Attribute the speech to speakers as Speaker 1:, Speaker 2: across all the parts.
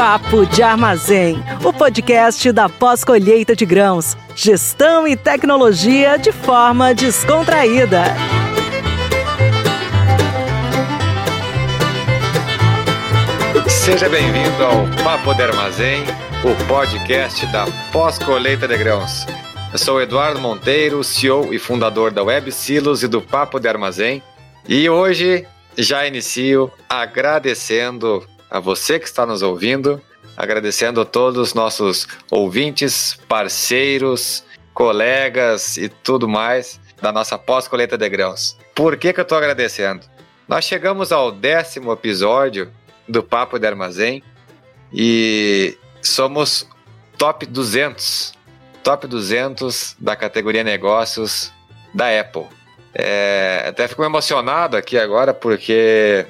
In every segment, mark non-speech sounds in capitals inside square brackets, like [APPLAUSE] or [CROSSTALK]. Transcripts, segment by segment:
Speaker 1: Papo de Armazém, o podcast da pós-colheita de grãos. Gestão e tecnologia de forma descontraída.
Speaker 2: Seja bem-vindo ao Papo de Armazém, o podcast da pós-colheita de grãos. Eu sou Eduardo Monteiro, CEO e fundador da Web Silos e do Papo de Armazém. E hoje já inicio agradecendo a você que está nos ouvindo, agradecendo a todos os nossos ouvintes, parceiros, colegas e tudo mais da nossa pós-colheita de grãos. Por que, que eu estou agradecendo? Nós chegamos ao décimo episódio do Papo de Armazém e somos top 200, top 200 da categoria negócios da Apple. É, até fico emocionado aqui agora porque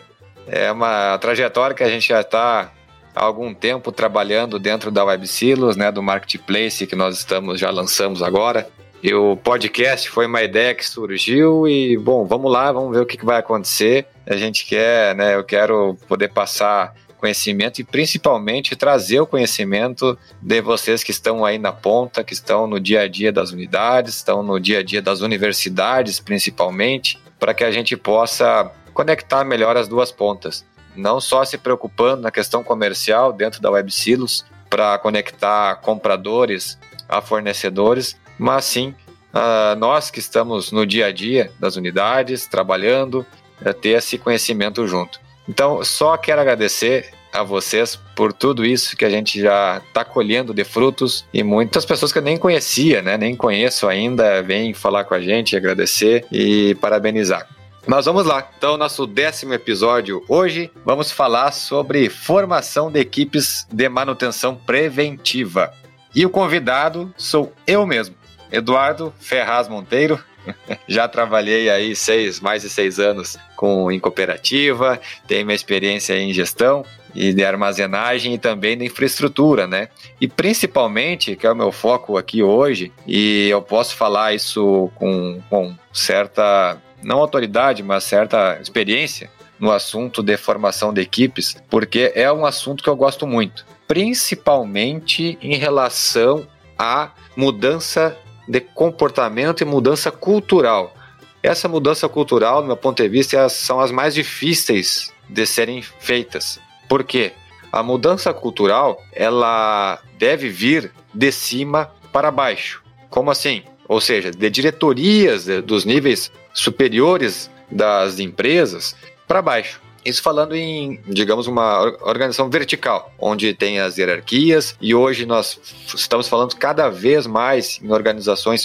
Speaker 2: é uma trajetória que a gente já está há algum tempo trabalhando dentro da WebSilos, né, do marketplace que nós estamos já lançamos agora. E o podcast foi uma ideia que surgiu e bom, vamos lá, vamos ver o que vai acontecer. A gente quer, né, eu quero poder passar conhecimento e principalmente trazer o conhecimento de vocês que estão aí na ponta, que estão no dia a dia das unidades, estão no dia a dia das universidades principalmente, para que a gente possa conectar melhor as duas pontas. Não só se preocupando na questão comercial dentro da WebSilos para conectar compradores a fornecedores, mas sim uh, nós que estamos no dia a dia das unidades, trabalhando, uh, ter esse conhecimento junto. Então, só quero agradecer a vocês por tudo isso que a gente já está colhendo de frutos e muitas pessoas que eu nem conhecia, né, nem conheço ainda, vêm falar com a gente, agradecer e parabenizar. Mas vamos lá. Então, nosso décimo episódio hoje, vamos falar sobre formação de equipes de manutenção preventiva. E o convidado sou eu mesmo, Eduardo Ferraz Monteiro. [LAUGHS] Já trabalhei aí seis, mais de seis anos com em cooperativa, tenho minha experiência em gestão e de armazenagem e também de infraestrutura, né? E principalmente, que é o meu foco aqui hoje, e eu posso falar isso com, com certa não autoridade, mas certa experiência no assunto de formação de equipes, porque é um assunto que eu gosto muito, principalmente em relação à mudança de comportamento e mudança cultural. Essa mudança cultural, do meu ponto de vista, são as mais difíceis de serem feitas. Por quê? A mudança cultural, ela deve vir de cima para baixo. Como assim? Ou seja, de diretorias dos níveis superiores das empresas para baixo. Isso falando em, digamos, uma organização vertical, onde tem as hierarquias, e hoje nós estamos falando cada vez mais em organizações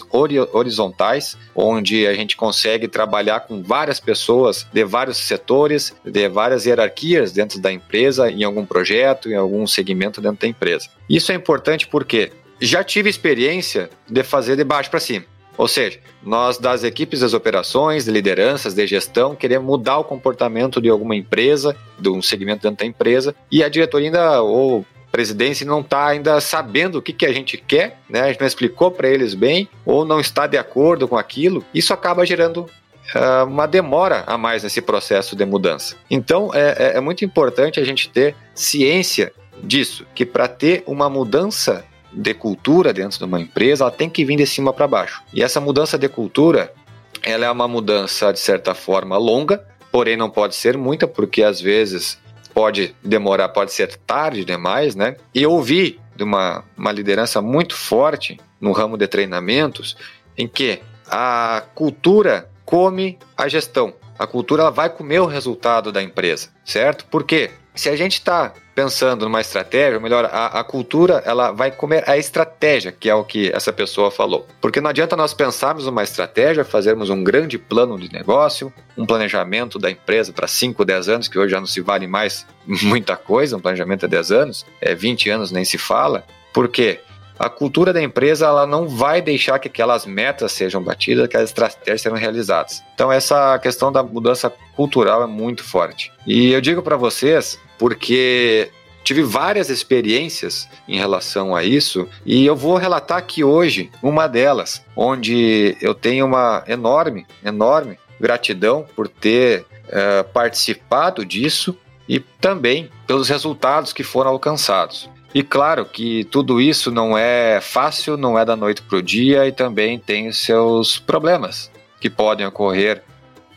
Speaker 2: horizontais, onde a gente consegue trabalhar com várias pessoas de vários setores, de várias hierarquias dentro da empresa, em algum projeto, em algum segmento dentro da empresa. Isso é importante porque já tive experiência de fazer de baixo para cima. Ou seja, nós das equipes das operações, de lideranças, de gestão, queremos mudar o comportamento de alguma empresa, de um segmento dentro da empresa, e a diretoria ainda, ou presidência não está ainda sabendo o que, que a gente quer, né? a gente não explicou para eles bem, ou não está de acordo com aquilo, isso acaba gerando uh, uma demora a mais nesse processo de mudança. Então é, é, é muito importante a gente ter ciência disso, que para ter uma mudança de cultura dentro de uma empresa, ela tem que vir de cima para baixo. E essa mudança de cultura, ela é uma mudança de certa forma longa, porém não pode ser muita, porque às vezes pode demorar, pode ser tarde demais, né? E eu ouvi de uma, uma liderança muito forte no ramo de treinamentos, em que a cultura come a gestão. A cultura ela vai comer o resultado da empresa, certo? Por quê? Se a gente está pensando numa estratégia, ou melhor, a, a, cultura ela vai comer a estratégia, que é o que essa pessoa falou. Porque não adianta nós pensarmos numa estratégia, fazermos um grande plano de negócio, um planejamento da empresa para 5, 10 anos, que hoje já não se vale mais [LAUGHS] muita coisa, um planejamento é 10 anos, é 20 anos nem se fala. Por quê? A cultura da empresa ela não vai deixar que aquelas metas sejam batidas, que as estratégias sejam realizadas. Então essa questão da mudança cultural é muito forte. E eu digo para vocês porque tive várias experiências em relação a isso e eu vou relatar aqui hoje uma delas, onde eu tenho uma enorme, enorme gratidão por ter uh, participado disso e também pelos resultados que foram alcançados. E claro que tudo isso não é fácil, não é da noite para o dia e também tem seus problemas que podem ocorrer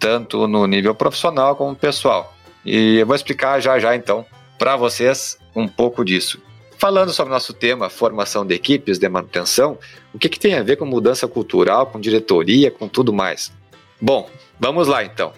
Speaker 2: tanto no nível profissional como pessoal. E eu vou explicar já já então para vocês um pouco disso. Falando sobre o nosso tema, formação de equipes de manutenção, o que, que tem a ver com mudança cultural, com diretoria, com tudo mais? Bom, vamos lá então.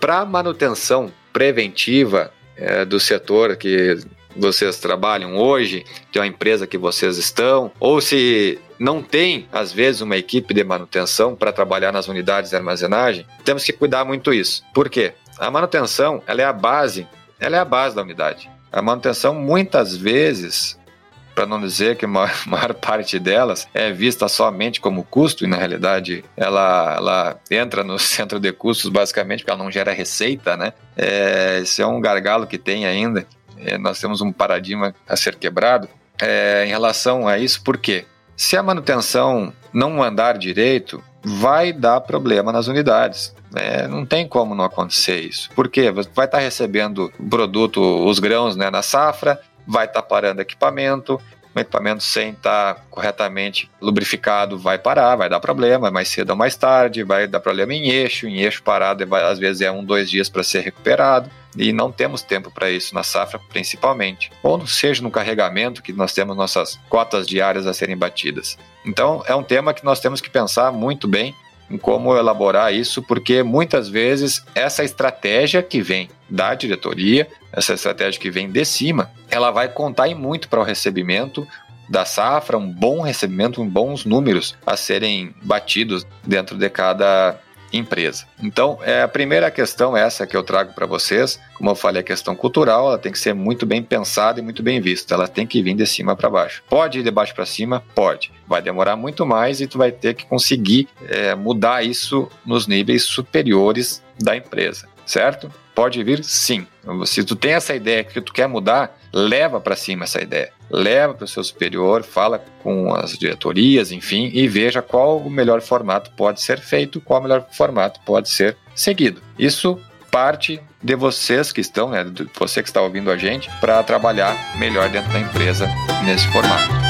Speaker 2: Para manutenção preventiva é, do setor que vocês trabalham hoje, de uma empresa que vocês estão, ou se não tem, às vezes, uma equipe de manutenção para trabalhar nas unidades de armazenagem, temos que cuidar muito isso. Por quê? A manutenção ela é a base, ela é a base da unidade. A manutenção, muitas vezes, para não dizer que a [LAUGHS] maior, maior, parte delas é vista somente como custo e na realidade ela, ela entra no [LAUGHS] centro de custos basicamente porque ela não gera receita, né? É, esse é um gargalo que tem ainda. É, nós temos um paradigma a ser quebrado é, em relação a isso, porque se a manutenção não andar direito, vai dar problema nas unidades. É, não tem como não acontecer isso. Por quê? Você vai estar recebendo o produto, os grãos né, na safra, vai estar tá parando equipamento, o equipamento sem estar tá corretamente lubrificado vai parar, vai dar problema, mais cedo ou mais tarde, vai dar problema em eixo, em eixo parado vai, às vezes é um, dois dias para ser recuperado e não temos tempo para isso na safra principalmente, ou seja no carregamento que nós temos nossas cotas diárias a serem batidas. Então é um tema que nós temos que pensar muito bem em como elaborar isso, porque muitas vezes essa estratégia que vem da diretoria, essa estratégia que vem de cima, ela vai contar em muito para o recebimento da safra, um bom recebimento, bons números a serem batidos dentro de cada empresa. Então, é a primeira questão essa que eu trago para vocês. Como eu falei, a questão cultural, ela tem que ser muito bem pensada e muito bem vista. Ela tem que vir de cima para baixo. Pode ir de baixo para cima? Pode. Vai demorar muito mais e tu vai ter que conseguir é, mudar isso nos níveis superiores da empresa, certo? Pode vir sim. Se tu tem essa ideia que tu quer mudar, leva para cima essa ideia. Leva para o seu superior, fala com as diretorias, enfim, e veja qual o melhor formato pode ser feito, qual o melhor formato pode ser seguido. Isso parte de vocês que estão, né, você que está ouvindo a gente, para trabalhar melhor dentro da empresa nesse formato.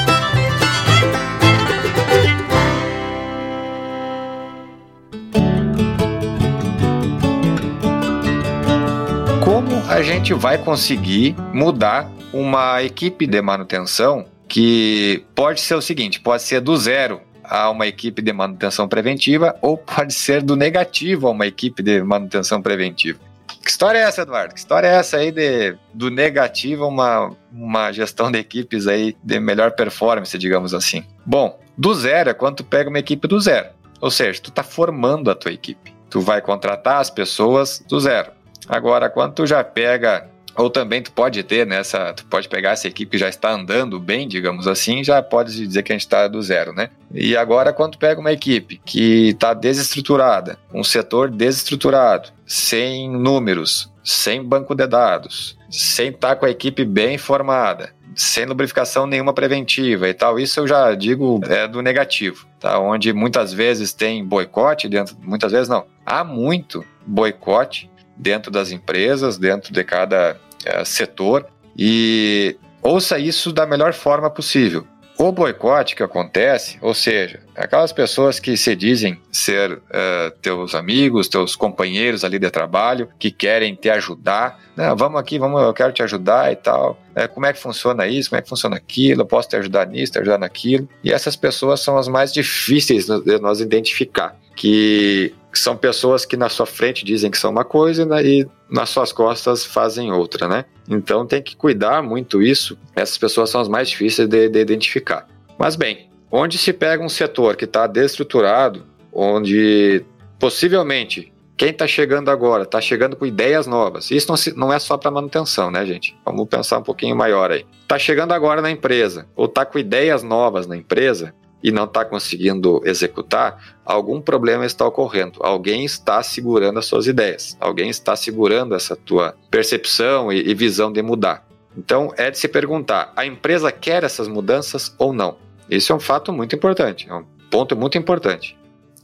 Speaker 2: A gente vai conseguir mudar uma equipe de manutenção que pode ser o seguinte: pode ser do zero a uma equipe de manutenção preventiva ou pode ser do negativo a uma equipe de manutenção preventiva. Que história é essa, Eduardo? Que história é essa aí de, do negativo a uma, uma gestão de equipes aí de melhor performance, digamos assim? Bom, do zero é quando tu pega uma equipe do zero. Ou seja, tu está formando a tua equipe. Tu vai contratar as pessoas do zero. Agora, quando tu já pega ou também tu pode ter nessa, tu pode pegar essa equipe que já está andando bem, digamos assim, já pode dizer que a gente está do zero, né? E agora quando tu pega uma equipe que está desestruturada, um setor desestruturado, sem números, sem banco de dados, sem estar tá com a equipe bem formada, sem lubrificação nenhuma preventiva e tal, isso eu já digo é do negativo, tá? Onde muitas vezes tem boicote dentro, muitas vezes não, há muito boicote dentro das empresas, dentro de cada é, setor e ouça isso da melhor forma possível. O boicote que acontece, ou seja, aquelas pessoas que se dizem ser uh, teus amigos, teus companheiros ali de trabalho, que querem te ajudar, vamos aqui, vamos, eu quero te ajudar e tal. É, como é que funciona isso? Como é que funciona aquilo? Eu posso te ajudar nisso, te ajudar naquilo. E essas pessoas são as mais difíceis de nós identificar, que são pessoas que na sua frente dizem que são uma coisa né, e nas suas costas fazem outra, né? Então tem que cuidar muito isso. Essas pessoas são as mais difíceis de, de identificar. Mas bem, onde se pega um setor que está destruturado, onde possivelmente quem está chegando agora está chegando com ideias novas. Isso não, se, não é só para manutenção, né, gente? Vamos pensar um pouquinho maior aí. Está chegando agora na empresa ou está com ideias novas na empresa e não está conseguindo executar, algum problema está ocorrendo. Alguém está segurando as suas ideias. Alguém está segurando essa tua percepção e, e visão de mudar. Então é de se perguntar: a empresa quer essas mudanças ou não? Isso é um fato muito importante, é um ponto muito importante.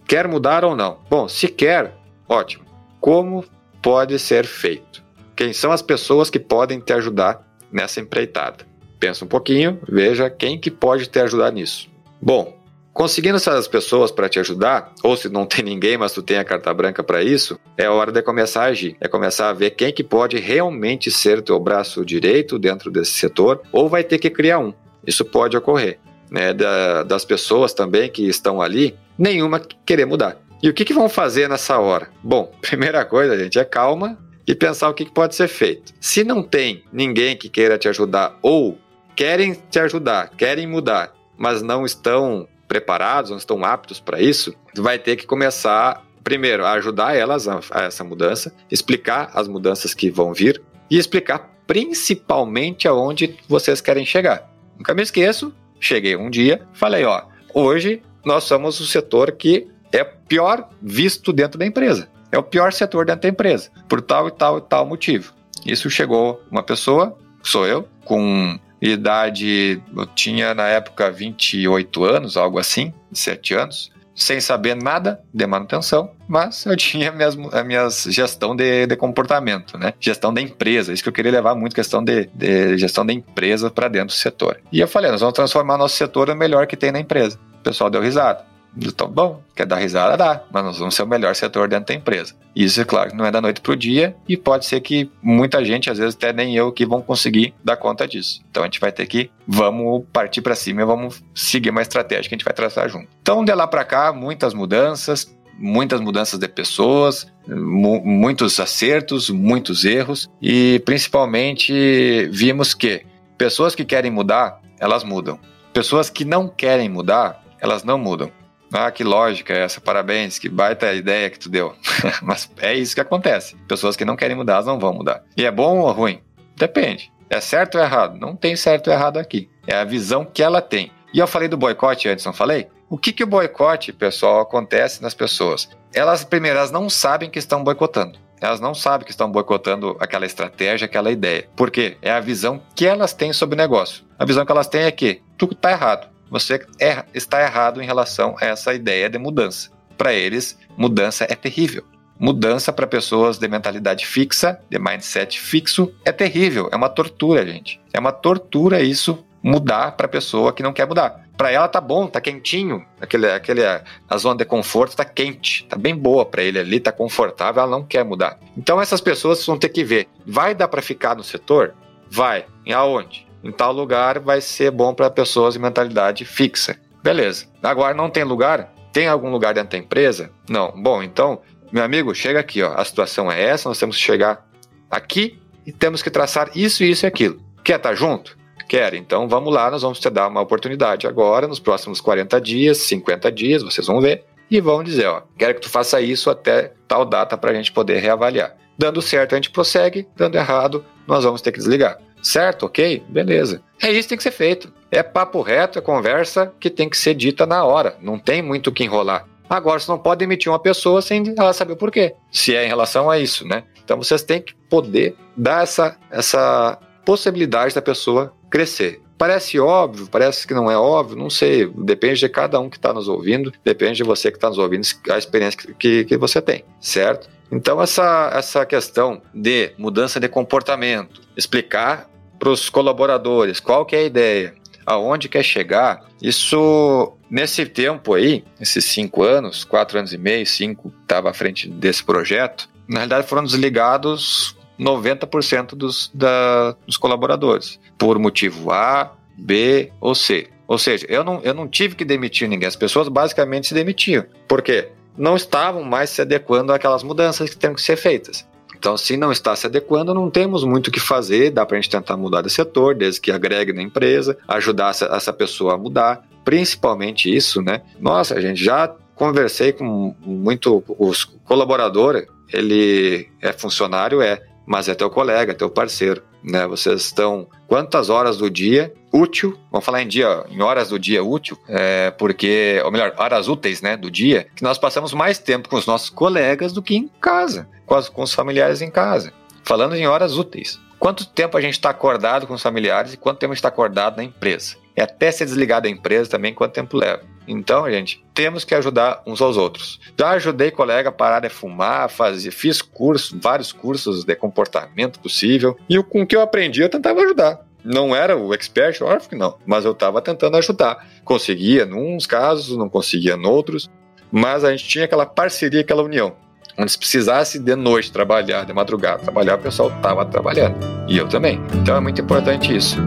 Speaker 2: Quer mudar ou não? Bom, se quer, ótimo. Como pode ser feito? Quem são as pessoas que podem te ajudar nessa empreitada? Pensa um pouquinho, veja quem que pode te ajudar nisso. Bom, conseguindo essas pessoas para te ajudar, ou se não tem ninguém, mas tu tem a carta branca para isso, é hora de começar a agir. É começar a ver quem que pode realmente ser teu braço direito dentro desse setor, ou vai ter que criar um. Isso pode ocorrer. Né, da, das pessoas também que estão ali, nenhuma querer mudar. E o que, que vão fazer nessa hora? Bom, [LAUGHS] primeira coisa, gente, é calma e pensar o que, que pode ser feito. Se não tem ninguém que queira te ajudar ou querem te ajudar, querem mudar, mas não estão preparados, não estão aptos para isso, vai ter que começar primeiro a ajudar elas a, a, essa mudança, explicar as mudanças que vão vir e explicar principalmente aonde vocês querem chegar. Nunca me esqueço, cheguei um dia, falei, ó, hoje nós somos o setor que é pior visto dentro da empresa. É o pior setor dentro da empresa, por tal e tal e tal motivo. Isso chegou uma pessoa, sou eu, com idade, eu tinha na época 28 anos, algo assim, 7 anos, sem saber nada de manutenção, mas eu tinha minhas, a minha gestão de, de comportamento, né? Gestão da empresa, isso que eu queria levar muito, questão de, de gestão da empresa para dentro do setor. E eu falei, nós vamos transformar nosso setor no melhor que tem na empresa. O pessoal deu risada. Então, bom, quer dar risada, dá, mas nós vamos ser o melhor setor dentro da empresa. Isso, é claro, não é da noite para o dia e pode ser que muita gente, às vezes até nem eu, que vão conseguir dar conta disso. Então a gente vai ter que, vamos partir para cima e vamos seguir uma estratégia que a gente vai traçar junto. Então, de lá para cá, muitas mudanças, muitas mudanças de pessoas, mu muitos acertos, muitos erros e principalmente vimos que pessoas que querem mudar, elas mudam. Pessoas que não querem mudar, elas não mudam. Ah, que lógica é essa, parabéns, que baita ideia que tu deu. [LAUGHS] Mas é isso que acontece. Pessoas que não querem mudar, elas não vão mudar. E é bom ou ruim? Depende. É certo ou errado? Não tem certo ou errado aqui. É a visão que ela tem. E eu falei do boicote antes, não falei? O que, que o boicote, pessoal, acontece nas pessoas? Elas, primeiro, elas não sabem que estão boicotando. Elas não sabem que estão boicotando aquela estratégia, aquela ideia. Por quê? É a visão que elas têm sobre o negócio. A visão que elas têm é que tudo está errado você é, está errado em relação a essa ideia de mudança. Para eles, mudança é terrível. Mudança para pessoas de mentalidade fixa, de mindset fixo, é terrível, é uma tortura, gente. É uma tortura isso mudar para pessoa que não quer mudar. Para ela tá bom, tá quentinho, aquele, aquele a zona de conforto tá quente, tá bem boa para ele ali, tá confortável, ela não quer mudar. Então essas pessoas vão ter que ver, vai dar para ficar no setor? Vai. E aonde? Em tal lugar vai ser bom para pessoas de mentalidade fixa. Beleza. Agora não tem lugar? Tem algum lugar dentro da empresa? Não. Bom, então, meu amigo, chega aqui, ó. A situação é essa, nós temos que chegar aqui e temos que traçar isso, isso e aquilo. Quer estar tá junto? Quer. Então vamos lá, nós vamos te dar uma oportunidade agora, nos próximos 40 dias, 50 dias, vocês vão ver, e vão dizer, ó, quero que tu faça isso até tal data para a gente poder reavaliar. Dando certo, a gente prossegue, dando errado, nós vamos ter que desligar. Certo, ok? Beleza. É isso que tem que ser feito. É papo reto, é conversa que tem que ser dita na hora. Não tem muito o que enrolar. Agora, você não pode demitir uma pessoa sem ela saber o porquê. Se é em relação a isso, né? Então vocês têm que poder dar essa, essa possibilidade da pessoa crescer. Parece óbvio, parece que não é óbvio, não sei. Depende de cada um que está nos ouvindo, depende de você que está nos ouvindo, a experiência que, que você tem, certo? Então, essa, essa questão de mudança de comportamento, explicar para os colaboradores qual que é a ideia, aonde quer chegar, isso nesse tempo aí, esses cinco anos, quatro anos e meio, cinco, estava à frente desse projeto, na realidade foram desligados 90% dos, da, dos colaboradores, por motivo A, B ou C. Ou seja, eu não, eu não tive que demitir ninguém, as pessoas basicamente se demitiam. Por quê? não estavam mais se adequando àquelas mudanças que têm que ser feitas. Então, se não está se adequando, não temos muito o que fazer, dá para a gente tentar mudar de setor, desde que agregue na empresa, ajudar essa, pessoa a mudar, principalmente isso, né? Nossa, a gente já conversei com muito os colaborador, ele é funcionário, é, mas é teu colega, é teu parceiro, né? Vocês estão quantas horas do dia útil, vamos falar em dia, em horas do dia útil, é, porque, ou melhor, horas úteis, né, do dia, que nós passamos mais tempo com os nossos colegas do que em casa, com, as, com os familiares em casa. Falando em horas úteis. Quanto tempo a gente está acordado com os familiares e quanto tempo a gente está acordado na empresa? E até ser desligado da empresa também, quanto tempo leva? Então, gente, temos que ajudar uns aos outros. Já ajudei colega a parar de fumar, fiz cursos, vários cursos de comportamento possível, e com o que eu aprendi eu tentava ajudar. Não era o expert, óbvio que não, mas eu estava tentando ajudar. Conseguia uns casos, não conseguia em outros, mas a gente tinha aquela parceria, aquela união. Onde se precisasse de noite trabalhar, de madrugada trabalhar, o pessoal estava trabalhando. E eu também. Então é muito importante isso.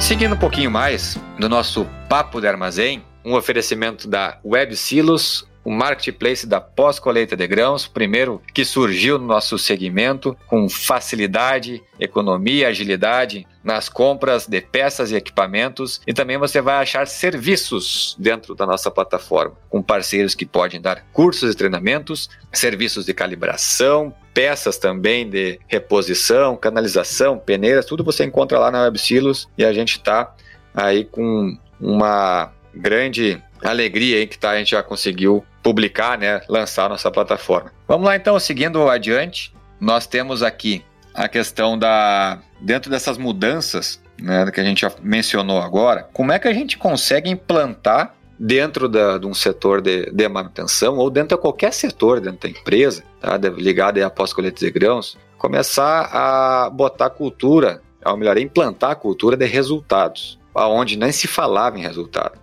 Speaker 2: Seguindo um pouquinho mais do nosso papo de armazém, um oferecimento da Web Silos, o marketplace da pós-colheita de grãos, primeiro que surgiu no nosso segmento com facilidade, economia, agilidade nas compras de peças e equipamentos e também você vai achar serviços dentro da nossa plataforma, com parceiros que podem dar cursos e treinamentos, serviços de calibração, peças também de reposição, canalização, peneiras, tudo você encontra lá na WebSilos e a gente está aí com uma grande alegria aí que tá, a gente já conseguiu publicar, né, lançar nossa plataforma. Vamos lá então, seguindo adiante, nós temos aqui a questão da dentro dessas mudanças, né, que a gente já mencionou agora, como é que a gente consegue implantar dentro da, de um setor de, de, manutenção ou dentro de qualquer setor dentro da empresa, tá, ligado a pós-colheita de grãos, começar a botar cultura, ou melhor, implantar a cultura de resultados, aonde nem se falava em resultado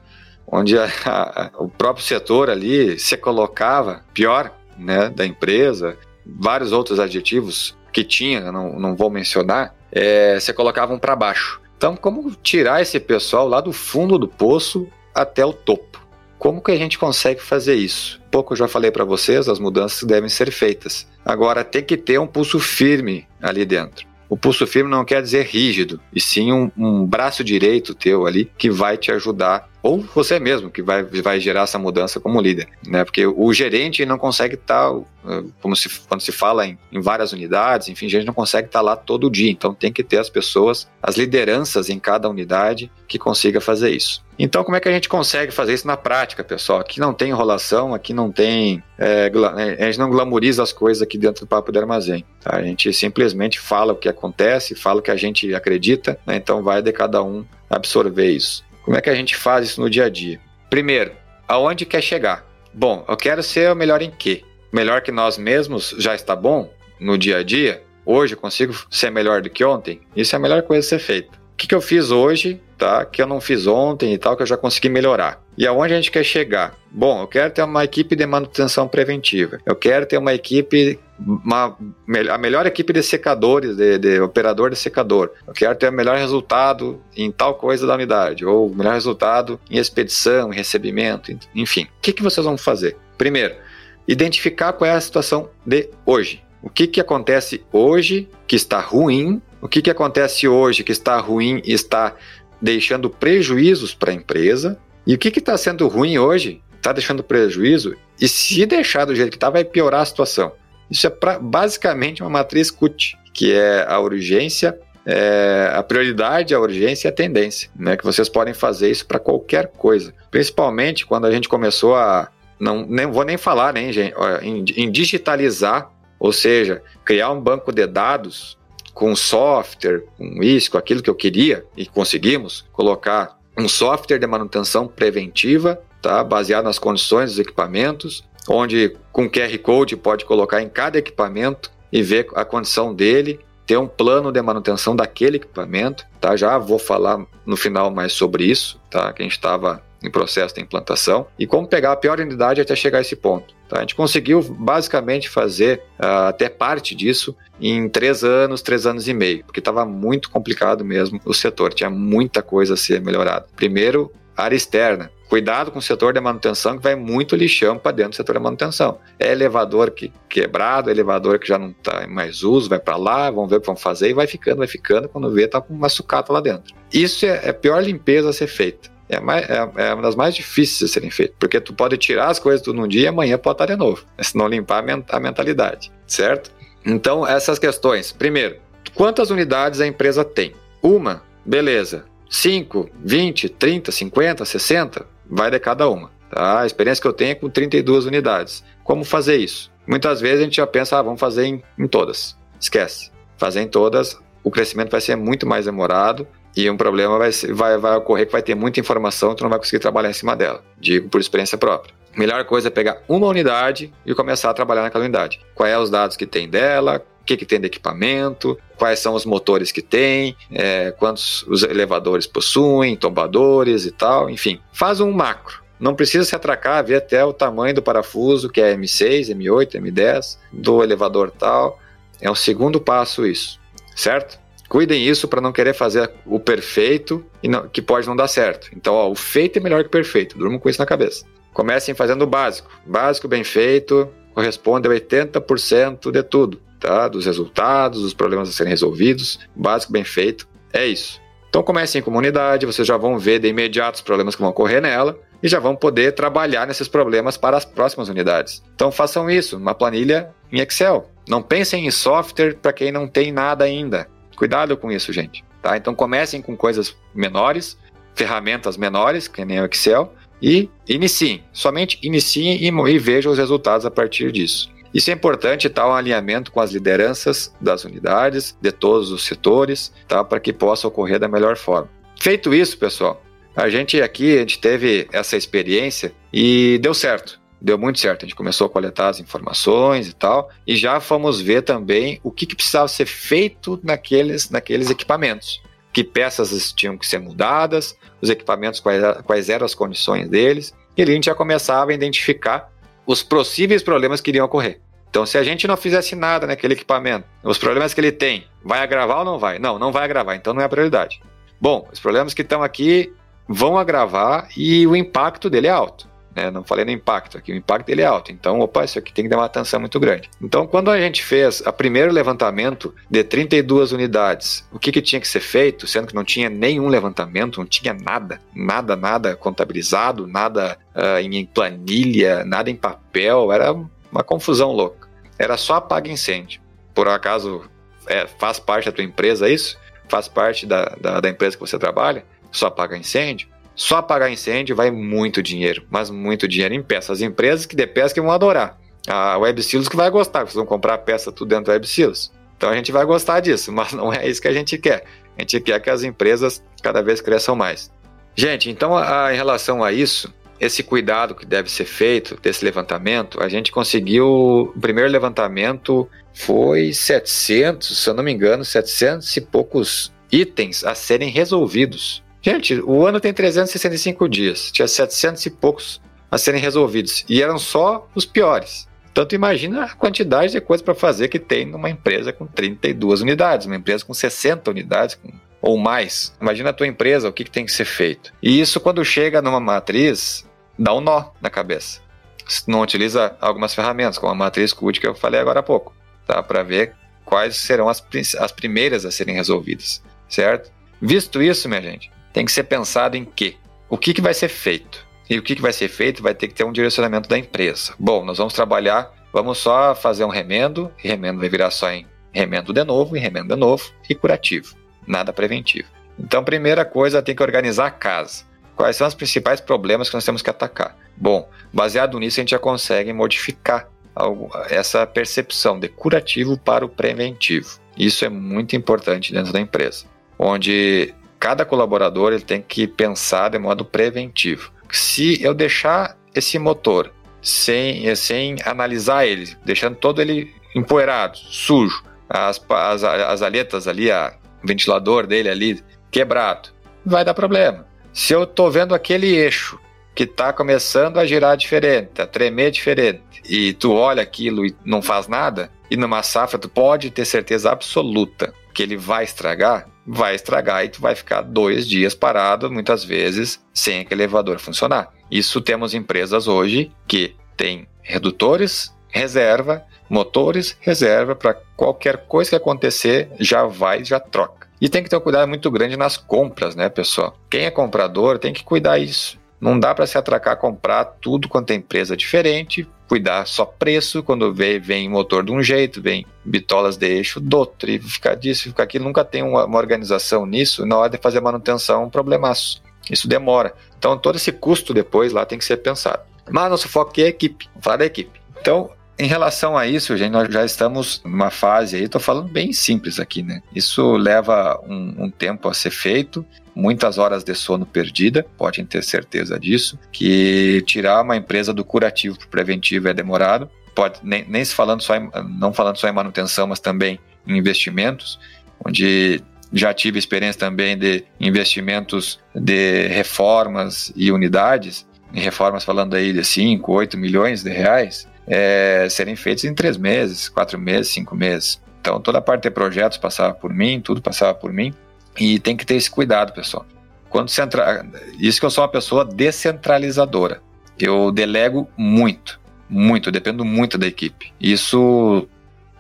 Speaker 2: onde a, a, o próprio setor ali se colocava pior né, da empresa, vários outros adjetivos que tinha, não, não vou mencionar, é, se colocavam para baixo. Então, como tirar esse pessoal lá do fundo do poço até o topo? Como que a gente consegue fazer isso? Pouco eu já falei para vocês, as mudanças devem ser feitas. Agora, tem que ter um pulso firme ali dentro. O pulso firme não quer dizer rígido, e sim um, um braço direito teu ali que vai te ajudar ou você mesmo que vai, vai gerar essa mudança como líder, né? Porque o gerente não consegue estar, tá, como se quando se fala em, em várias unidades, enfim, a gente não consegue estar tá lá todo dia. Então tem que ter as pessoas, as lideranças em cada unidade que consiga fazer isso. Então, como é que a gente consegue fazer isso na prática, pessoal? Aqui não tem enrolação, aqui não tem. É, a gente não glamoriza as coisas aqui dentro do papo do armazém. Tá? A gente simplesmente fala o que acontece, fala o que a gente acredita, né? então vai de cada um absorver isso. Como é que a gente faz isso no dia a dia? Primeiro, aonde quer chegar? Bom, eu quero ser o melhor em quê? Melhor que nós mesmos já está bom no dia a dia? Hoje eu consigo ser melhor do que ontem? Isso é a melhor coisa a ser feita. O que, que eu fiz hoje, tá? Que eu não fiz ontem e tal, que eu já consegui melhorar. E aonde a gente quer chegar? Bom, eu quero ter uma equipe de manutenção preventiva. Eu quero ter uma equipe uma, a melhor equipe de secadores, de, de, operador de secador. Eu quero ter o melhor resultado em tal coisa da unidade, ou o melhor resultado em expedição, em recebimento, enfim. O que, que vocês vão fazer? Primeiro, identificar qual é a situação de hoje. O que, que acontece hoje que está ruim? O que, que acontece hoje que está ruim e está deixando prejuízos para a empresa? E o que está sendo ruim hoje? Está deixando prejuízo? E se deixar do jeito que está, vai piorar a situação. Isso é pra, basicamente uma matriz CUT, que é a urgência, é, a prioridade, a urgência e a tendência, né? Que vocês podem fazer isso para qualquer coisa. Principalmente quando a gente começou a. Não nem, vou nem falar né, em, em digitalizar, ou seja, criar um banco de dados com software, com isso, com aquilo que eu queria, e conseguimos colocar um software de manutenção preventiva, tá? baseado nas condições dos equipamentos, onde com QR Code pode colocar em cada equipamento e ver a condição dele, ter um plano de manutenção daquele equipamento, tá? Já vou falar no final mais sobre isso, tá? Gente estava em processo de implantação e como pegar a pior unidade até chegar a esse ponto. Tá? A gente conseguiu basicamente fazer uh, até parte disso em três anos, três anos e meio, porque estava muito complicado mesmo o setor, tinha muita coisa a ser melhorada. Primeiro, área externa. Cuidado com o setor de manutenção que vai muito lixão para dentro do setor de manutenção. É elevador que quebrado, elevador que já não está em mais uso, vai para lá, vamos ver o que vão fazer e vai ficando, vai ficando, quando vê tá com uma sucata lá dentro. Isso é, é a pior limpeza a ser feita. É, mais, é, é, uma das mais difíceis de serem feitas, porque tu pode tirar as coisas num dia e amanhã pode estar de novo, [LAUGHS] se não limpar a mentalidade, certo? Então, essas questões. Primeiro, quantas unidades a empresa tem? Uma, beleza. 5, 20, 30, 50, 60, vai de cada uma. Tá? A experiência que eu tenho é com 32 unidades. Como fazer isso? Muitas vezes a gente já pensa, ah, vamos fazer em, em todas. esquece. Fazer em todas, o crescimento vai ser muito mais demorado e um problema vai, vai, vai ocorrer que vai ter muita informação tu não vai conseguir trabalhar em cima dela. Digo por experiência própria. Melhor coisa é pegar uma unidade e começar a trabalhar naquela unidade. Quais é os dados que tem dela, que, que tem de equipamento, quais são os motores que tem, é, quantos os elevadores possuem, tombadores e tal, enfim. Faz um macro. Não precisa se atracar, ver até o tamanho do parafuso, que é M6, M8, M10, do elevador tal. É um segundo passo isso, certo? Cuidem isso para não querer fazer o perfeito e não, que pode não dar certo. Então, ó, o feito é melhor que o perfeito. Durmo com isso na cabeça. Comecem fazendo o básico. Básico bem feito corresponde a 80% de tudo, tá? Dos resultados, dos problemas a serem resolvidos. Básico bem feito é isso. Então comecem em comunidade, vocês já vão ver de imediato os problemas que vão ocorrer nela e já vão poder trabalhar nesses problemas para as próximas unidades. Então façam isso, uma planilha em Excel. Não pensem em software para quem não tem nada ainda. Cuidado com isso, gente. Tá? Então comecem com coisas menores, ferramentas menores, que nem o Excel, e iniciem. Somente iniciem e, vejam os resultados a partir disso. Isso é importante, tá? Um alinhamento com as lideranças das unidades, de todos os setores, tá? Para que possa ocorrer da melhor forma. Feito isso, pessoal, a gente aqui, a gente teve essa experiência e deu certo deu muito certo. A gente começou a coletar as informações e tal, e já fomos ver também o que, que precisava ser feito naqueles, naqueles equipamentos. Que peças tinham que ser mudadas, os equipamentos, quais, quais eram as condições deles, e ali a gente já começava a identificar os possíveis problemas que iriam ocorrer. Então, se a gente não fizesse nada naquele equipamento, os problemas que ele tem, vai agravar ou não vai? Não, não vai agravar, então não é a prioridade. Bom, os problemas que estão aqui vão agravar e o impacto dele é alto. Né? Não falei no impacto aqui, o impacto dele é alto. Então, opa, isso aqui tem que dar uma atenção muito grande. Então, quando a gente fez o primeiro levantamento de 32 unidades, o que, que tinha que ser feito, sendo que não tinha nenhum levantamento, não tinha nada, nada, nada contabilizado, nada uh, em planilha, nada em papel, era uma confusão louca. Era só apaga incêndio. Por acaso é, faz parte da tua empresa isso? Faz parte da, da, da empresa que você trabalha? Só apaga incêndio? Só apagar incêndio vai muito dinheiro, mas muito dinheiro em peças. As empresas que de pesca vão adorar. A Web Silos que vai gostar, vocês vão comprar a peça tudo dentro do Web Silos. Então a gente vai gostar disso, [LAUGHS] mas não é isso que a gente quer. A gente quer que as empresas cada vez cresçam mais. Gente, então a, em relação a isso, esse cuidado que deve ser feito desse levantamento, a gente conseguiu. O primeiro levantamento foi 700, se eu não me engano, 700 e poucos itens a serem resolvidos. Gente, o ano tem 365 dias, tinha 700 e poucos a serem resolvidos e eram só os piores. Tanto imagina a quantidade de coisa para fazer que tem numa empresa com 32 unidades, uma empresa com 60 unidades com, ou mais. Imagina a tua empresa, o que, que tem que ser feito. E isso, quando chega numa matriz, dá um nó na cabeça. Se não utiliza algumas ferramentas, como a matriz CUT que eu falei agora há pouco, tá? para ver quais serão as, as primeiras a serem resolvidas, certo? Visto isso, minha gente, tem que ser pensado em quê? O que, que vai ser feito? E o que, que vai ser feito vai ter que ter um direcionamento da empresa. Bom, nós vamos trabalhar, vamos só fazer um remendo, remendo vai virar só em remendo de novo, e remendo de novo, e curativo. Nada preventivo. Então, primeira coisa, tem que organizar a casa. Quais são os principais problemas que nós temos que atacar? Bom, baseado nisso, a gente já consegue modificar essa percepção de curativo para o preventivo. Isso é muito importante dentro da empresa, onde cada colaborador ele tem que pensar de modo preventivo. Se eu deixar esse motor sem, sem analisar ele, deixando todo ele empoeirado, sujo, as, as, as aletas ali, a, o ventilador dele ali quebrado, vai dar problema. Se eu estou vendo aquele eixo que está começando a girar diferente, a tremer diferente, e tu olha aquilo e não faz nada, e numa safra tu pode ter certeza absoluta que ele vai estragar, vai estragar e tu vai ficar dois dias parado, muitas vezes, sem aquele elevador funcionar. Isso temos empresas hoje que têm redutores, reserva, motores, reserva, para qualquer coisa que acontecer, já vai, já troca. E tem que ter um cuidado muito grande nas compras, né, pessoal? Quem é comprador tem que cuidar isso. Não dá para se atracar a comprar tudo quanto é empresa diferente, cuidar só preço, quando vem, vem motor de um jeito, vem bitolas de eixo do outro, e ficar disso, ficar aquilo, nunca tem uma, uma organização nisso, na hora de fazer manutenção, um problemaço. Isso demora. Então todo esse custo depois lá tem que ser pensado. Mas nosso foco aqui é a equipe, vamos falar da equipe. Então, em relação a isso, gente, nós já estamos numa fase aí, estou falando bem simples aqui, né? Isso leva um, um tempo a ser feito, muitas horas de sono perdida, podem ter certeza disso, que tirar uma empresa do curativo para o preventivo é demorado, pode nem, nem se falando só em, não falando só em manutenção, mas também em investimentos, onde já tive experiência também de investimentos de reformas e unidades, em reformas falando aí de 5, 8 milhões de reais, é, serem feitos em três meses, quatro meses, cinco meses. Então toda a parte de projetos passava por mim, tudo passava por mim, e tem que ter esse cuidado, pessoal. Quando centra... Isso que eu sou uma pessoa descentralizadora. Eu delego muito, muito, dependo muito da equipe. Isso,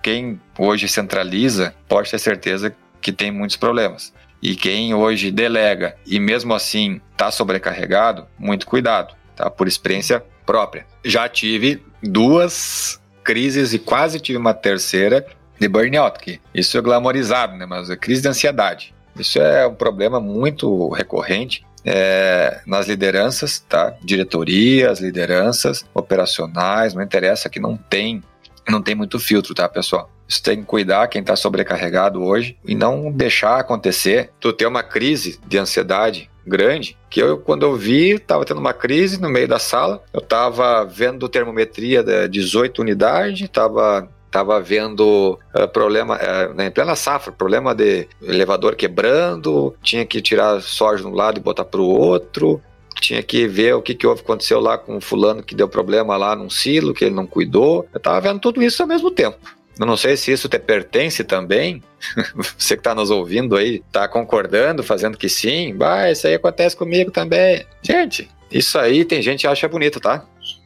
Speaker 2: quem hoje centraliza, pode ter certeza que tem muitos problemas. E quem hoje delega e mesmo assim está sobrecarregado, muito cuidado, tá? Por experiência própria. Já tive duas crises e quase tive uma terceira de burnout, que isso é glamorizado, né? Mas é crise de ansiedade. Isso é um problema muito recorrente é, nas lideranças, tá? Diretorias, lideranças, operacionais, não interessa que não tem, não tem muito filtro, tá, pessoal? Isso tem que cuidar quem está sobrecarregado hoje e não deixar acontecer. Tu ter uma crise de ansiedade grande, que eu, quando eu vi, estava tendo uma crise no meio da sala, eu estava vendo termometria de 18 unidades, estava estava vendo uh, problema uh, em plena safra, problema de elevador quebrando, tinha que tirar soja de um lado e botar para o outro, tinha que ver o que, que houve, aconteceu lá com o fulano que deu problema lá num silo, que ele não cuidou. Eu estava vendo tudo isso ao mesmo tempo. Eu não sei se isso te pertence também. [LAUGHS] Você que está nos ouvindo aí, está concordando, fazendo que sim. Bah, isso aí acontece comigo também. Gente, isso aí tem gente que acha bonito, tá?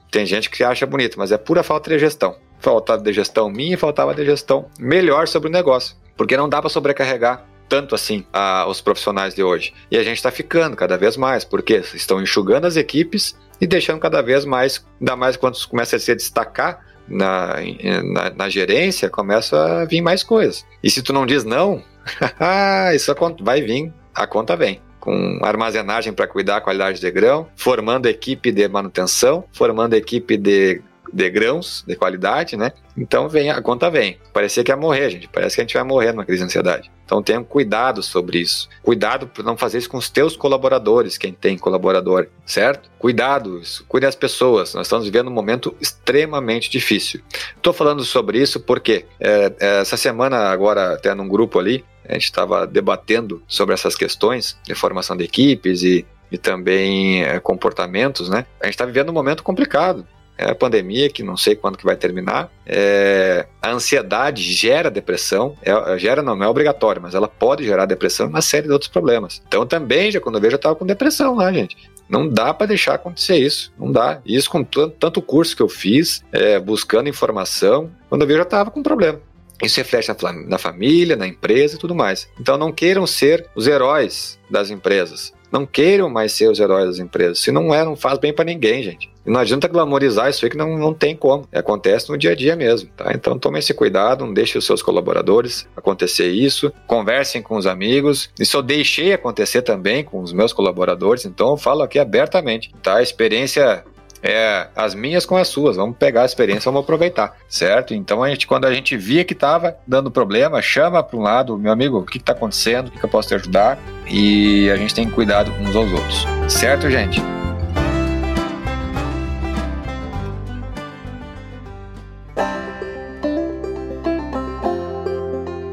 Speaker 2: Tem gente que acha bonito, mas é pura falta de gestão. Faltava de gestão minha e faltava de gestão melhor sobre o negócio. Porque não dá para sobrecarregar tanto assim a, os profissionais de hoje. E a gente está ficando cada vez mais, porque estão enxugando as equipes e deixando cada vez mais, ainda mais quando começa a se destacar na, na, na, gerência, começa a vir mais coisas. E se tu não diz não, [LAUGHS] isso vai vir, a conta vem. Com armazenagem para cuidar da qualidade de grão, formando equipe de manutenção, formando equipe de de grãos de qualidade, né? Então vem a conta vem. Parecia que ia morrer, gente. Parece que a gente vai morrer numa crise de ansiedade. Então tenha cuidado sobre isso. Cuidado para não fazer isso com os teus colaboradores, quem tem colaborador, certo? Cuidado, isso. cuide das pessoas. Nós estamos vivendo um momento extremamente difícil. Estou falando sobre isso porque é, é, essa semana agora até num grupo ali a gente estava debatendo sobre essas questões de formação de equipes e e também é, comportamentos, né? A gente está vivendo um momento complicado a pandemia que não sei quando que vai terminar. É, a ansiedade gera depressão, é, gera não, não é obrigatório, mas ela pode gerar depressão e uma série de outros problemas. Então também, já quando eu vejo, eu estava com depressão lá, gente. Não dá para deixar acontecer isso, não dá. Isso com tanto curso que eu fiz, é, buscando informação, quando eu vejo, eu estava com problema. Isso reflete na família, na empresa e tudo mais. Então não queiram ser os heróis das empresas. Não queiram mais ser os heróis das empresas. Se não é, não faz bem para ninguém, gente. Não adianta glamorizar isso aí que não, não tem como. Acontece no dia a dia mesmo, tá? Então tome esse cuidado, não deixe os seus colaboradores acontecer isso. Conversem com os amigos. Isso eu deixei acontecer também com os meus colaboradores, então eu falo aqui abertamente, tá? A experiência é, as minhas com as suas. Vamos pegar a experiência, vamos aproveitar, certo? Então a gente, quando a gente via que estava dando problema, chama para um lado, meu amigo, o que está acontecendo, o que, que eu posso te ajudar, e a gente tem cuidado uns aos outros, certo, gente?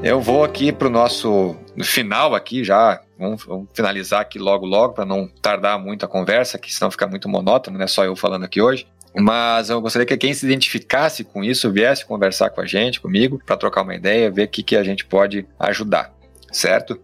Speaker 2: Eu vou aqui para o nosso final aqui já, vamos, vamos finalizar aqui logo logo para não tardar muito a conversa, que senão fica muito monótono, não é só eu falando aqui hoje. Mas eu gostaria que quem se identificasse com isso viesse conversar com a gente, comigo, para trocar uma ideia, ver o que, que a gente pode ajudar, certo?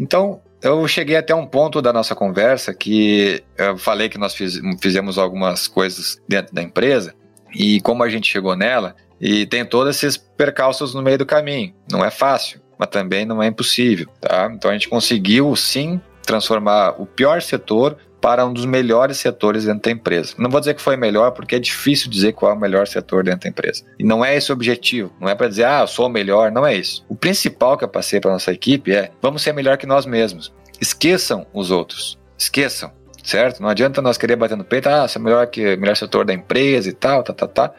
Speaker 2: Então, eu cheguei até um ponto da nossa conversa que eu falei que nós fiz, fizemos algumas coisas dentro da empresa e como a gente chegou nela, e tem todos esses percalços no meio do caminho. Não é fácil, mas também não é impossível. Tá? Então a gente conseguiu sim transformar o pior setor para um dos melhores setores dentro da empresa. Não vou dizer que foi melhor, porque é difícil dizer qual é o melhor setor dentro da empresa. E não é esse o objetivo. Não é para dizer, ah, eu sou o melhor. Não é isso. O principal que eu passei para nossa equipe é, vamos ser melhor que nós mesmos. Esqueçam os outros. Esqueçam certo? Não adianta nós querer bater no peito, ah, você é melhor que melhor setor da empresa e tal, tá, tá, tá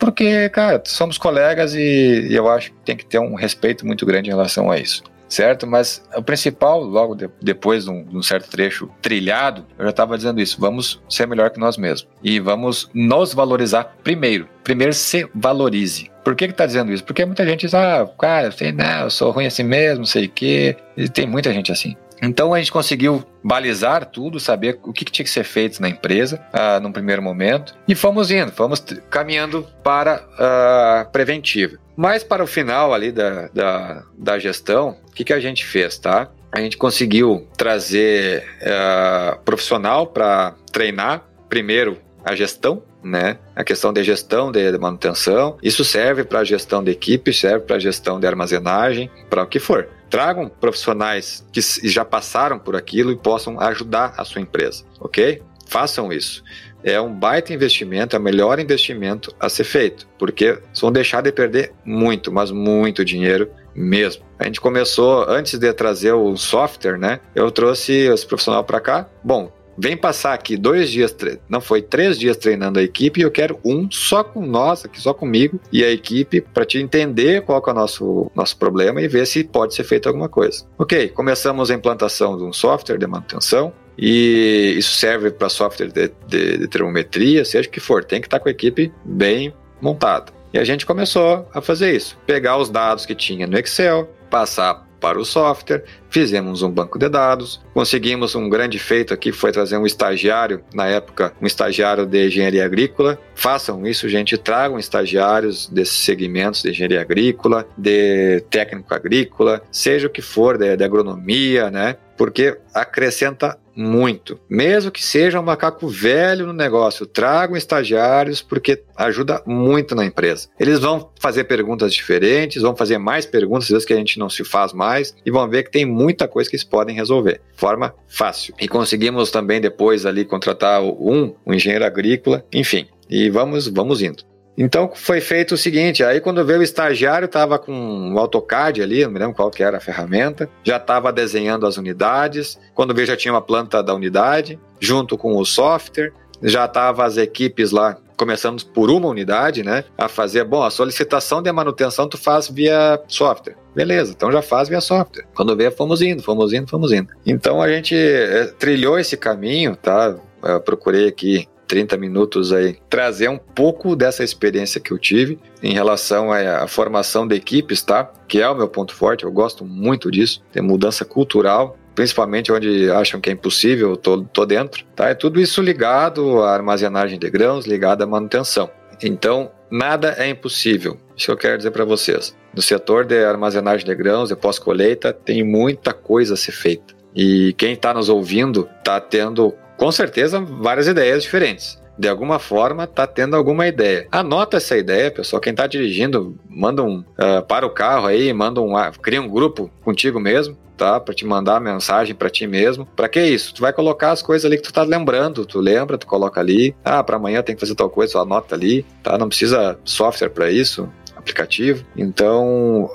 Speaker 2: Porque, cara, somos colegas e, eu acho que tem que ter um respeito muito grande em relação a isso certo? Mas o principal, logo de, depois de um, de um, certo trecho trilhado, eu já estava dizendo isso: vamos ser melhor que nós mesmos e vamos nos valorizar primeiro. Primeiro se valorize. Por que que tá dizendo isso? Porque muita gente diz, ah, cara, sei, não, eu sou ruim assim mesmo, sei o quê. E tem muita gente assim. Então a gente conseguiu balizar tudo, saber o que, tinha que ser feito na empresa uh, num primeiro momento e fomos indo, fomos caminhando para a uh, preventiva. Mas para o final ali da, da, da gestão, o que, que a gente fez, tá? A gente conseguiu trazer uh, profissional para treinar primeiro a gestão, né? A questão de gestão de manutenção. Isso serve para a gestão de equipe, serve para a gestão de armazenagem, para o que for. Tragam profissionais que já passaram por aquilo e possam ajudar a sua empresa, ok? Façam isso. É um baita investimento, é o melhor investimento a ser feito, porque vão deixar de perder muito, mas muito dinheiro mesmo. A gente começou antes de trazer o software, né? Eu trouxe esse profissional para cá. Bom, vem passar aqui dois dias, não foi três dias treinando a equipe eu quero um só com nós, aqui só comigo e a equipe para te entender qual é o nosso, nosso problema e ver se pode ser feito alguma coisa. Ok, começamos a implantação de um software de manutenção. E isso serve para software de, de, de termometria, seja o que for, tem que estar tá com a equipe bem montada. E a gente começou a fazer isso, pegar os dados que tinha no Excel, passar para o software, fizemos um banco de dados, conseguimos um grande feito aqui, foi trazer um estagiário, na época, um estagiário de engenharia agrícola. Façam isso, gente, tragam estagiários desses segmentos de engenharia agrícola, de técnico agrícola, seja o que for, de, de agronomia, né? Porque acrescenta muito. Mesmo que seja um macaco velho no negócio, tragam estagiários porque ajuda muito na empresa. Eles vão fazer perguntas diferentes, vão fazer mais perguntas, às vezes que a gente não se faz mais, e vão ver que tem muita coisa que eles podem resolver. Forma fácil. E conseguimos também depois ali contratar um, um engenheiro agrícola, enfim. E vamos, vamos indo. Então foi feito o seguinte, aí quando veio o estagiário estava com um AutoCAD ali, não me lembro qual que era a ferramenta, já estava desenhando as unidades, quando veio já tinha uma planta da unidade, junto com o software, já estava as equipes lá começamos por uma unidade, né, a fazer, bom, a solicitação de manutenção tu faz via software. Beleza, então já faz via software. Quando vê, fomos indo, fomos indo, fomos indo. Então a gente é, trilhou esse caminho, tá? Eu procurei aqui 30 minutos aí, trazer um pouco dessa experiência que eu tive em relação à, formação de equipes, tá? Que é o meu ponto forte, eu gosto muito disso, tem mudança cultural, principalmente onde acham que é impossível, eu tô, tô dentro, tá? É tudo isso ligado à armazenagem de grãos, ligado à manutenção. Então, nada é impossível. Isso que eu quero dizer para vocês. No setor de armazenagem de grãos, de pós-colheita, tem muita coisa a ser feita. E quem está nos ouvindo está tendo com certeza várias ideias diferentes. De alguma forma, tá tendo alguma ideia. Anota essa ideia, pessoal. Quem tá dirigindo, manda um. Uh, para o carro aí, manda um. Uh, cria um grupo contigo mesmo, tá? Para te mandar a mensagem para ti mesmo. Para que isso? Tu vai colocar as coisas ali que tu tá lembrando. Tu lembra, tu coloca ali. Ah, para amanhã tem que fazer tal coisa, tu anota ali, tá? Não precisa software para isso aplicativo. Então,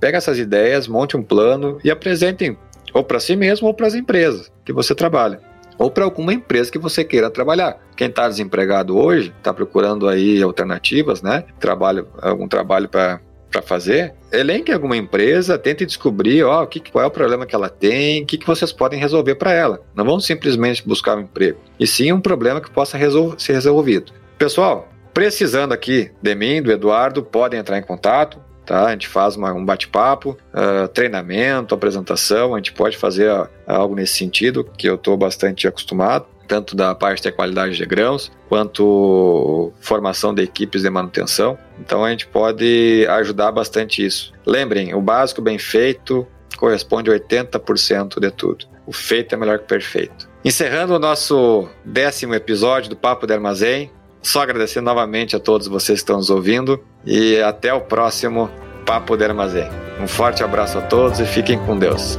Speaker 2: pega essas ideias, monte um plano e apresentem ou para si mesmo ou para as empresas que você trabalha ou para alguma empresa que você queira trabalhar. Quem está desempregado hoje, está procurando aí alternativas, né? Trabalho, algum trabalho para para fazer, elenque alguma empresa, tente descobrir ó, que, qual é o problema que ela tem, o que, que vocês podem resolver para ela. Não vão simplesmente buscar um emprego, e sim um problema que possa resol ser resolvido. Pessoal, precisando aqui de mim, do Eduardo, podem entrar em contato tá? A gente faz uma, um bate-papo, uh, treinamento, apresentação, a gente pode fazer uh, algo nesse sentido, que eu estou bastante acostumado, tanto da parte da qualidade de grãos, quanto formação de equipes de manutenção. Então a gente pode ajudar bastante isso. Lembrem, o básico bem feito corresponde a 80% de tudo. O feito é melhor que o perfeito. Encerrando o nosso décimo episódio do Papo de Armazém, só agradecer novamente a todos vocês que estão nos ouvindo e até o próximo Papo de Armazém. Um forte abraço a todos e fiquem com Deus.